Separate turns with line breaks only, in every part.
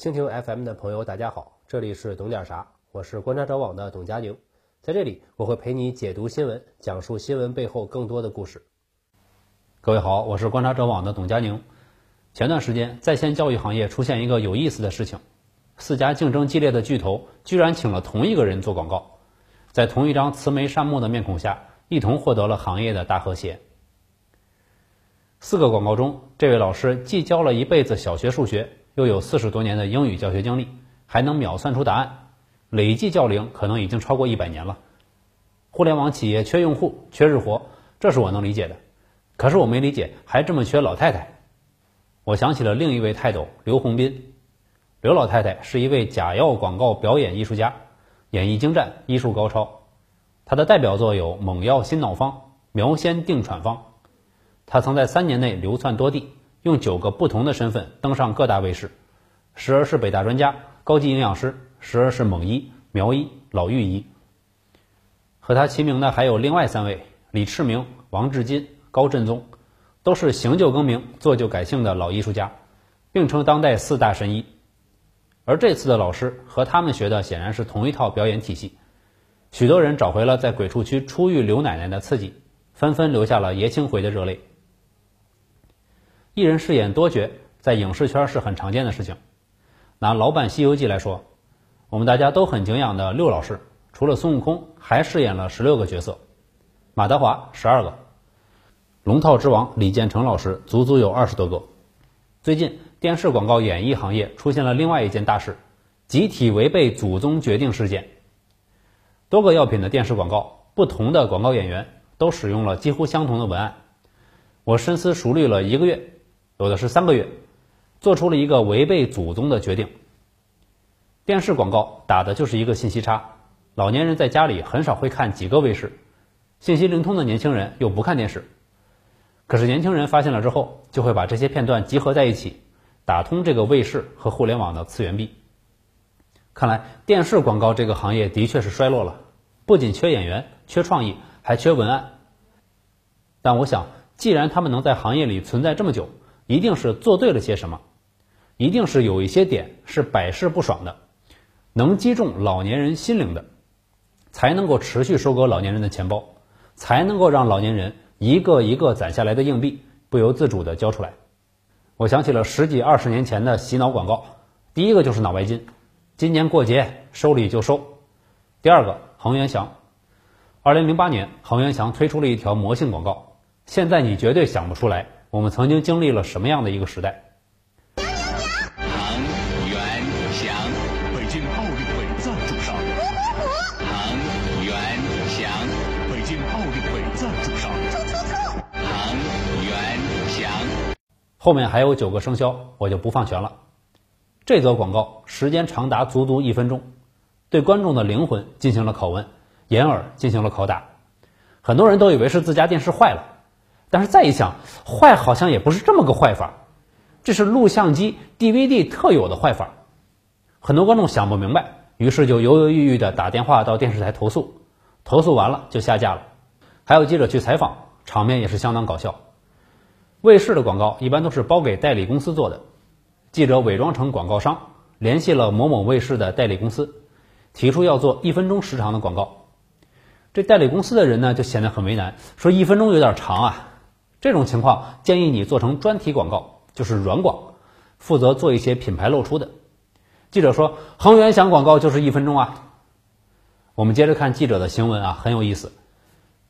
蜻蜓 FM 的朋友，大家好，这里是懂点啥，我是观察者网的董佳宁，在这里我会陪你解读新闻，讲述新闻背后更多的故事。各位好，我是观察者网的董佳宁。前段时间，在线教育行业出现一个有意思的事情，四家竞争激烈的巨头居然请了同一个人做广告，在同一张慈眉善目的面孔下，一同获得了行业的大和谐。四个广告中，这位老师既教了一辈子小学数学，又有四十多年的英语教学经历，还能秒算出答案，累计教龄可能已经超过一百年了。互联网企业缺用户、缺日活，这是我能理解的。可是我没理解，还这么缺老太太。我想起了另一位泰斗刘洪斌。刘老太太是一位假药广告表演艺术家，演艺精湛，医术高超。她的代表作有《猛药心脑方》《苗仙定喘方》。她曾在三年内流窜多地，用九个不同的身份登上各大卫视，时而是北大专家、高级营养师，时而是猛医、苗医、老御医。和他齐名的还有另外三位：李赤明、王志金。高振宗都是行就更名、做就改姓的老艺术家，并称当代四大神医。而这次的老师和他们学的显然是同一套表演体系，许多人找回了在鬼畜区初遇刘奶奶的刺激，纷纷流下了爷青回的热泪。一人饰演多角，在影视圈是很常见的事情。拿老版《西游记》来说，我们大家都很敬仰的六老师，除了孙悟空，还饰演了十六个角色，马德华十二个。龙套之王李建成老师足足有二十多个。最近电视广告演绎行业出现了另外一件大事——集体违背祖宗决定事件。多个药品的电视广告，不同的广告演员都使用了几乎相同的文案。我深思熟虑了一个月，有的是三个月，做出了一个违背祖宗的决定。电视广告打的就是一个信息差，老年人在家里很少会看几个卫视，信息灵通的年轻人又不看电视。可是年轻人发现了之后，就会把这些片段集合在一起，打通这个卫视和互联网的次元壁。看来电视广告这个行业的确是衰落了，不仅缺演员、缺创意，还缺文案。但我想，既然他们能在行业里存在这么久，一定是做对了些什么，一定是有一些点是百试不爽的，能击中老年人心灵的，才能够持续收割老年人的钱包，才能够让老年人。一个一个攒下来的硬币，不由自主地交出来。我想起了十几二十年前的洗脑广告，第一个就是脑白金，今年过节收礼就收。第二个恒源祥，二零零八年恒源祥推出了一条魔性广告，现在你绝对想不出来，我们曾经经历了什么样的一个时代。牛牛牛。
恒源祥，北京奥运会赞助商。恒源祥，北京奥运会赞助商。恒源祥
后面还有九个生肖，我就不放全了。这则广告时间长达足足一分钟，对观众的灵魂进行了拷问，眼耳进行了拷打。很多人都以为是自家电视坏了，但是再一想，坏好像也不是这么个坏法，这是录像机 DVD 特有的坏法。很多观众想不明白，于是就犹犹豫豫的打电话到电视台投诉，投诉完了就下架了。还有记者去采访，场面也是相当搞笑。卫视的广告一般都是包给代理公司做的，记者伪装成广告商，联系了某某卫视的代理公司，提出要做一分钟时长的广告。这代理公司的人呢就显得很为难，说一分钟有点长啊。这种情况建议你做成专题广告，就是软广，负责做一些品牌露出的。记者说恒源祥广告就是一分钟啊。我们接着看记者的行文啊，很有意思。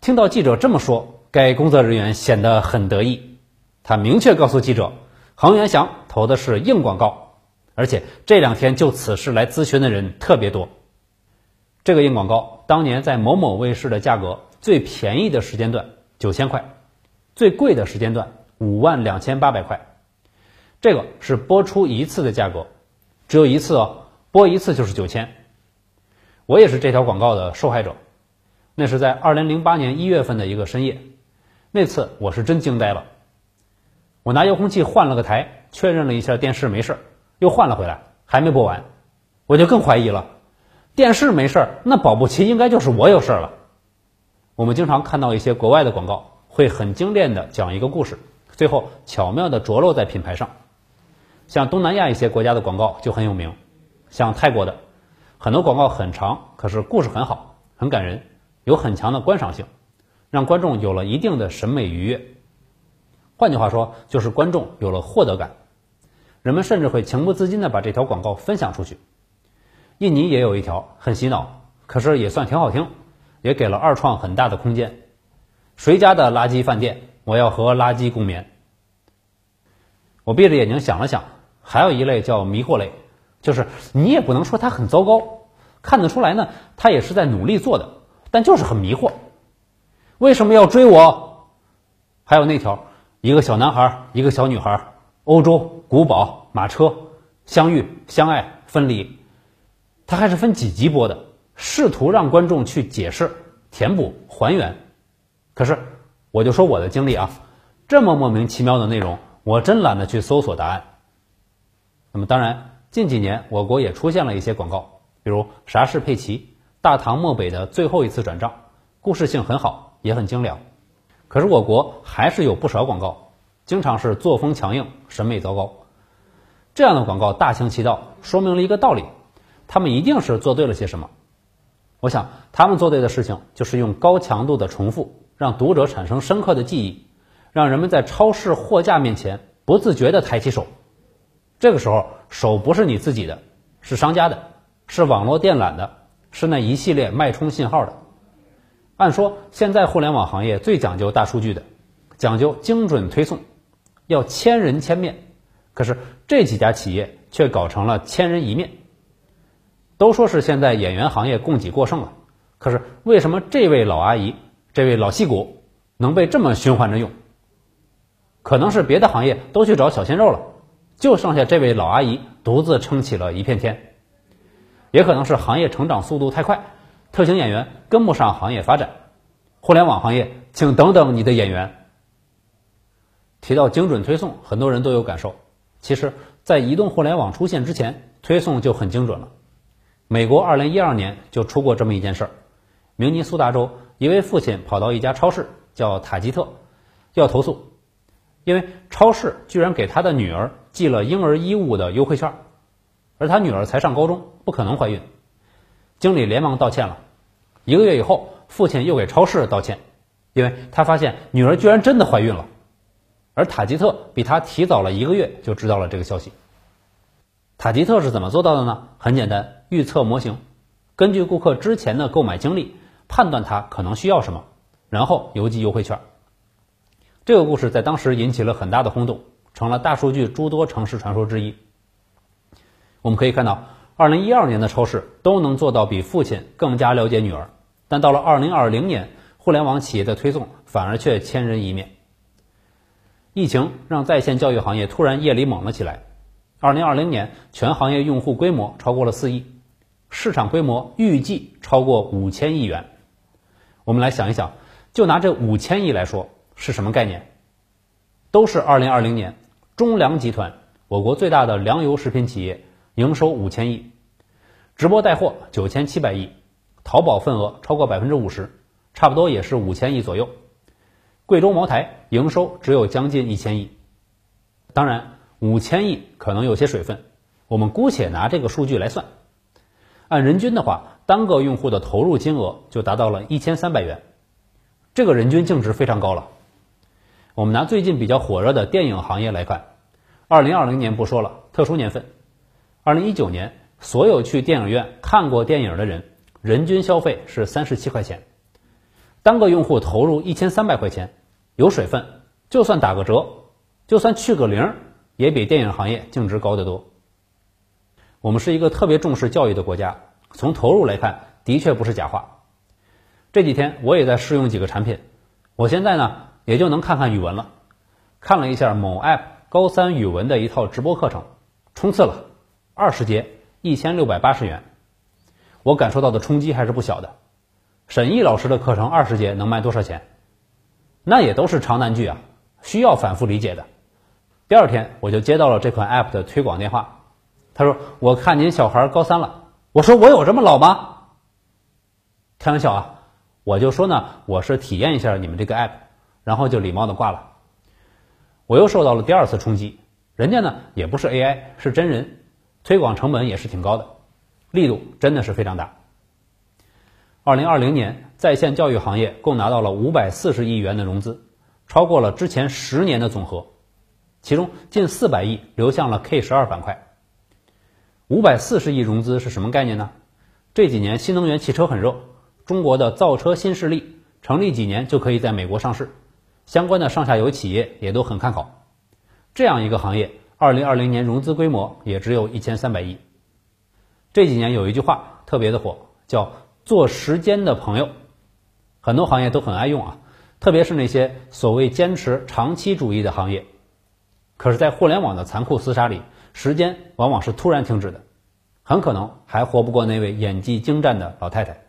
听到记者这么说，该工作人员显得很得意。他明确告诉记者，恒源祥投的是硬广告，而且这两天就此事来咨询的人特别多。这个硬广告当年在某某卫视的价格，最便宜的时间段九千块，最贵的时间段五万两千八百块。这个是播出一次的价格，只有一次哦，播一次就是九千。我也是这条广告的受害者，那是在二零零八年一月份的一个深夜，那次我是真惊呆了。我拿遥控器换了个台，确认了一下电视没事又换了回来，还没播完，我就更怀疑了。电视没事那保不齐应该就是我有事了。我们经常看到一些国外的广告，会很精炼的讲一个故事，最后巧妙的着落在品牌上。像东南亚一些国家的广告就很有名，像泰国的很多广告很长，可是故事很好，很感人，有很强的观赏性，让观众有了一定的审美愉悦。换句话说，就是观众有了获得感，人们甚至会情不自禁地把这条广告分享出去。印尼也有一条很洗脑，可是也算挺好听，也给了二创很大的空间。谁家的垃圾饭店？我要和垃圾共眠。我闭着眼睛想了想，还有一类叫迷惑类，就是你也不能说他很糟糕，看得出来呢，他也是在努力做的，但就是很迷惑。为什么要追我？还有那条，一个小男孩，一个小女孩，欧洲古堡马车相遇相爱分离，他还是分几集播的，试图让观众去解释、填补、还原。可是，我就说我的经历啊，这么莫名其妙的内容，我真懒得去搜索答案。那么，当然，近几年我国也出现了一些广告，比如啥是佩奇、大唐漠北的最后一次转账，故事性很好，也很精良。可是我国还是有不少广告，经常是作风强硬、审美糟糕。这样的广告大行其道，说明了一个道理：他们一定是做对了些什么。我想，他们做对的事情就是用高强度的重复。让读者产生深刻的记忆，让人们在超市货架面前不自觉地抬起手。这个时候，手不是你自己的，是商家的，是网络电缆的，是那一系列脉冲信号的。按说，现在互联网行业最讲究大数据的，讲究精准推送，要千人千面。可是这几家企业却搞成了千人一面。都说是现在演员行业供给过剩了，可是为什么这位老阿姨？这位老戏骨能被这么循环着用，可能是别的行业都去找小鲜肉了，就剩下这位老阿姨独自撑起了一片天。也可能是行业成长速度太快，特型演员跟不上行业发展。互联网行业，请等等你的演员。提到精准推送，很多人都有感受。其实，在移动互联网出现之前，推送就很精准了。美国二零一二年就出过这么一件事儿，明尼苏达州。一位父亲跑到一家超市，叫塔吉特，要投诉，因为超市居然给他的女儿寄了婴儿衣物的优惠券，而他女儿才上高中，不可能怀孕。经理连忙道歉了。一个月以后，父亲又给超市道歉，因为他发现女儿居然真的怀孕了，而塔吉特比他提早了一个月就知道了这个消息。塔吉特是怎么做到的呢？很简单，预测模型，根据顾客之前的购买经历。判断他可能需要什么，然后邮寄优惠券。这个故事在当时引起了很大的轰动，成了大数据诸多城市传说之一。我们可以看到，二零一二年的超市都能做到比父亲更加了解女儿，但到了二零二零年，互联网企业的推送反而却千人一面。疫情让在线教育行业突然夜里猛了起来。二零二零年，全行业用户规模超过了四亿，市场规模预计超过五千亿元。我们来想一想，就拿这五千亿来说，是什么概念？都是二零二零年，中粮集团，我国最大的粮油食品企业，营收五千亿，直播带货九千七百亿，淘宝份额超过百分之五十，差不多也是五千亿左右。贵州茅台营收只有将近一千亿，当然五千亿可能有些水分，我们姑且拿这个数据来算，按人均的话。单个用户的投入金额就达到了一千三百元，这个人均净值非常高了。我们拿最近比较火热的电影行业来看，二零二零年不说了，特殊年份，二零一九年所有去电影院看过电影的人，人均消费是三十七块钱，单个用户投入一千三百块钱，有水分，就算打个折，就算去个零，也比电影行业净值高得多。我们是一个特别重视教育的国家。从投入来看，的确不是假话。这几天我也在试用几个产品，我现在呢也就能看看语文了。看了一下某 App 高三语文的一套直播课程，冲刺了二十节，一千六百八十元。我感受到的冲击还是不小的。沈毅老师的课程二十节能卖多少钱？那也都是长难句啊，需要反复理解的。第二天我就接到了这款 App 的推广电话，他说：“我看您小孩高三了。”我说我有这么老吗？开玩笑啊！我就说呢，我是体验一下你们这个 app，然后就礼貌的挂了。我又受到了第二次冲击，人家呢也不是 AI，是真人，推广成本也是挺高的，力度真的是非常大。二零二零年，在线教育行业共拿到了五百四十亿元的融资，超过了之前十年的总和，其中近四百亿流向了 K 十二板块。五百四十亿融资是什么概念呢？这几年新能源汽车很热，中国的造车新势力成立几年就可以在美国上市，相关的上下游企业也都很看好。这样一个行业，二零二零年融资规模也只有一千三百亿。这几年有一句话特别的火，叫“做时间的朋友”，很多行业都很爱用啊，特别是那些所谓坚持长期主义的行业。可是，在互联网的残酷厮杀里，时间往往是突然停止的，很可能还活不过那位演技精湛的老太太。